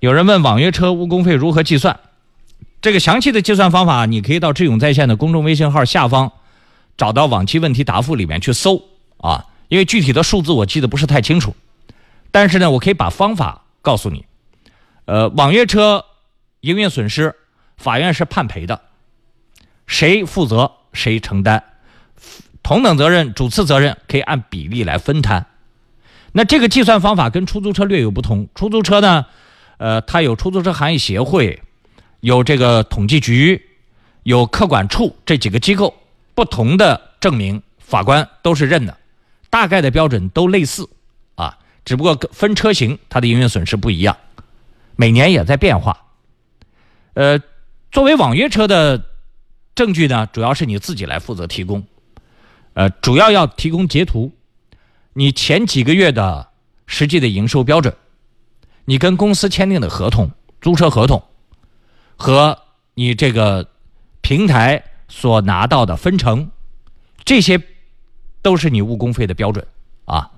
有人问网约车误工费如何计算？这个详细的计算方法，你可以到智勇在线的公众微信号下方找到往期问题答复里面去搜啊。因为具体的数字我记得不是太清楚，但是呢，我可以把方法告诉你。呃，网约车营运损失，法院是判赔的，谁负责谁承担，同等责任、主次责任可以按比例来分摊。那这个计算方法跟出租车略有不同。出租车呢，呃，它有出租车行业协会，有这个统计局，有客管处这几个机构不同的证明，法官都是认的。大概的标准都类似，啊，只不过分车型，它的营运损失不一样，每年也在变化。呃，作为网约车的证据呢，主要是你自己来负责提供，呃，主要要提供截图，你前几个月的实际的营收标准，你跟公司签订的合同、租车合同，和你这个平台所拿到的分成，这些。都是你误工费的标准。啊